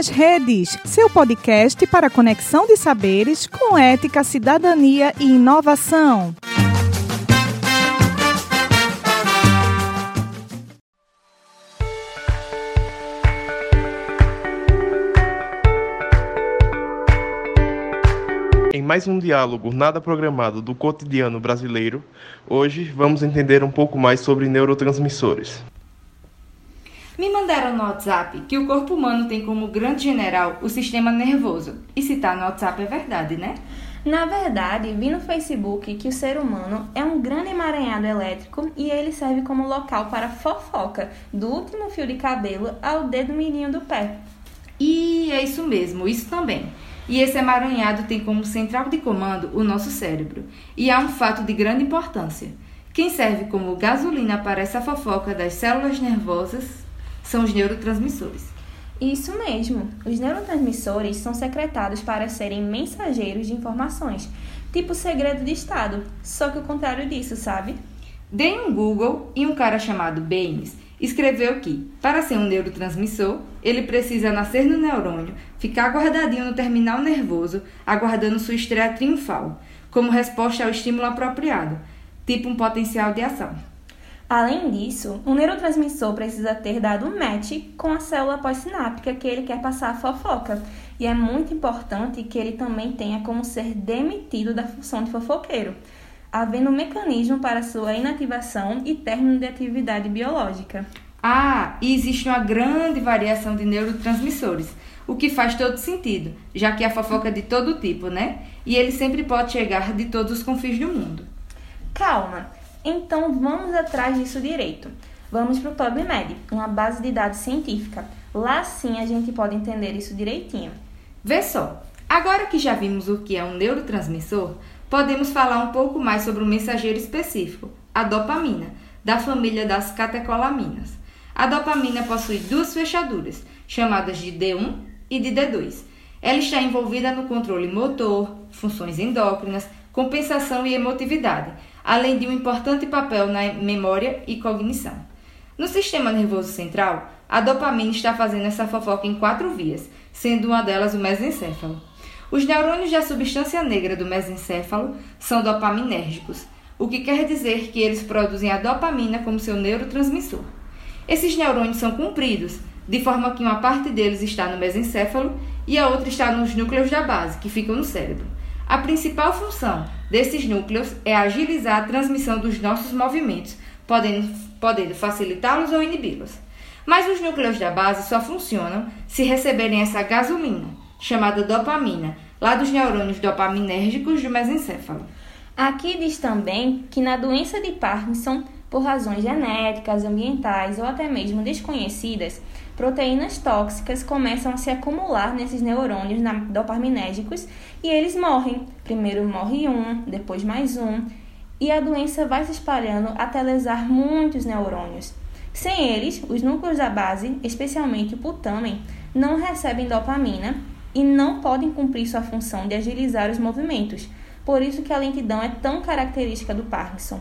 nas Redes, seu podcast para conexão de saberes com ética, cidadania e inovação. Em mais um diálogo nada programado do cotidiano brasileiro, hoje vamos entender um pouco mais sobre neurotransmissores. Me mandaram no WhatsApp que o corpo humano tem como grande general o sistema nervoso. E se tá no WhatsApp é verdade, né? Na verdade, vi no Facebook que o ser humano é um grande emaranhado elétrico e ele serve como local para fofoca, do último fio de cabelo ao dedo mirinho do pé. E é isso mesmo, isso também. E esse emaranhado tem como central de comando o nosso cérebro. E há um fato de grande importância. Quem serve como gasolina para essa fofoca das células nervosas são os neurotransmissores. Isso mesmo. Os neurotransmissores são secretados para serem mensageiros de informações, tipo segredo de Estado, só que o contrário disso, sabe? Dei um Google e um cara chamado Baines escreveu que, para ser um neurotransmissor, ele precisa nascer no neurônio, ficar guardadinho no terminal nervoso, aguardando sua estreia triunfal, como resposta ao estímulo apropriado, tipo um potencial de ação. Além disso, o neurotransmissor precisa ter dado um match com a célula pós-sináptica que ele quer passar a fofoca. E é muito importante que ele também tenha como ser demitido da função de fofoqueiro, havendo um mecanismo para sua inativação e término de atividade biológica. Ah, e existe uma grande variação de neurotransmissores, o que faz todo sentido, já que a fofoca é de todo tipo, né? E ele sempre pode chegar de todos os confins do mundo. Calma! Então vamos atrás disso direito. Vamos para o PubMed, uma base de dados científica. Lá sim a gente pode entender isso direitinho. Vê só, agora que já vimos o que é um neurotransmissor, podemos falar um pouco mais sobre um mensageiro específico, a dopamina, da família das catecolaminas. A dopamina possui duas fechaduras, chamadas de D1 e de D2. Ela está envolvida no controle motor, funções endócrinas, compensação e emotividade, além de um importante papel na memória e cognição. No sistema nervoso central, a dopamina está fazendo essa fofoca em quatro vias, sendo uma delas o mesencéfalo. Os neurônios da substância negra do mesencéfalo são dopaminérgicos, o que quer dizer que eles produzem a dopamina como seu neurotransmissor. Esses neurônios são compridos, de forma que uma parte deles está no mesencéfalo e a outra está nos núcleos da base, que ficam no cérebro. A principal função desses núcleos é agilizar a transmissão dos nossos movimentos, podendo, podendo facilitá-los ou inibi-los. Mas os núcleos da base só funcionam se receberem essa gasolina, chamada dopamina, lá dos neurônios dopaminérgicos do mesencéfalo. Aqui diz também que na doença de Parkinson, por razões genéticas, ambientais ou até mesmo desconhecidas, proteínas tóxicas começam a se acumular nesses neurônios dopaminérgicos e eles morrem. Primeiro morre um, depois mais um, e a doença vai se espalhando até lesar muitos neurônios. Sem eles, os núcleos da base, especialmente o putamen, não recebem dopamina e não podem cumprir sua função de agilizar os movimentos. Por isso que a lentidão é tão característica do Parkinson.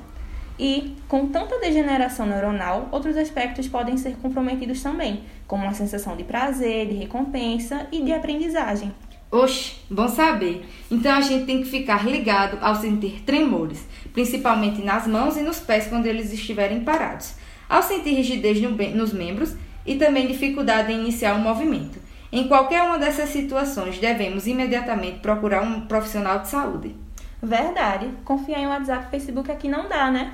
E, com tanta degeneração neuronal, outros aspectos podem ser comprometidos também, como a sensação de prazer, de recompensa e de aprendizagem. Oxe, bom saber. Então a gente tem que ficar ligado ao sentir tremores, principalmente nas mãos e nos pés quando eles estiverem parados, ao sentir rigidez nos membros e também dificuldade em iniciar um movimento. Em qualquer uma dessas situações, devemos imediatamente procurar um profissional de saúde. Verdade. Confiar em WhatsApp e Facebook aqui não dá, né?